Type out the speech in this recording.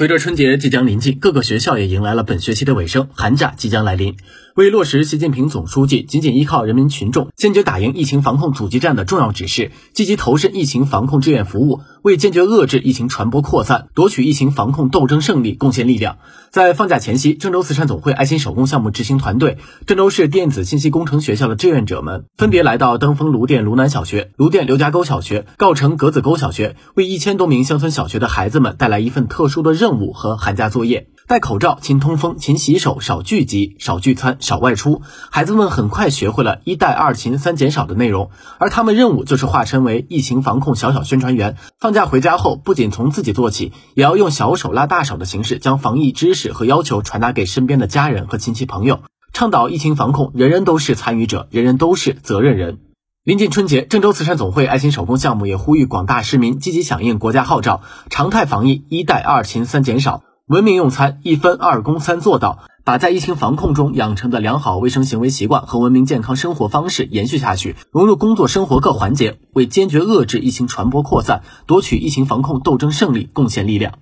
随着春节即将临近，各个学校也迎来了本学期的尾声，寒假即将来临。为落实习近平总书记“紧紧依靠人民群众，坚决打赢疫情防控阻击战”的重要指示，积极投身疫情防控志愿服务，为坚决遏制疫情传播扩散、夺取疫情防控斗争胜利贡献力量。在放假前夕，郑州慈善总会爱心手工项目执行团队、郑州市电子信息工程学校的志愿者们，分别来到登封卢店卢南小学、卢店刘家沟小学、告城格子沟小学，为一千多名乡村小学的孩子们带来一份特殊的任务和寒假作业。戴口罩、勤通风、勤洗手、少聚集、少聚餐、少外出，孩子们很快学会了一带二勤三减少的内容。而他们任务就是化身为疫情防控小小宣传员。放假回家后，不仅从自己做起，也要用小手拉大手的形式，将防疫知识和要求传达给身边的家人和亲戚朋友，倡导疫情防控，人人都是参与者，人人都是责任人。临近春节，郑州慈善总会爱心手工项目也呼吁广大市民积极响应国家号召，常态防疫，一带二勤三减少。文明用餐，一分二公三做到，把在疫情防控中养成的良好卫生行为习惯和文明健康生活方式延续下去，融入工作生活各环节，为坚决遏制疫情传播扩散、夺取疫情防控斗争胜利贡献力量。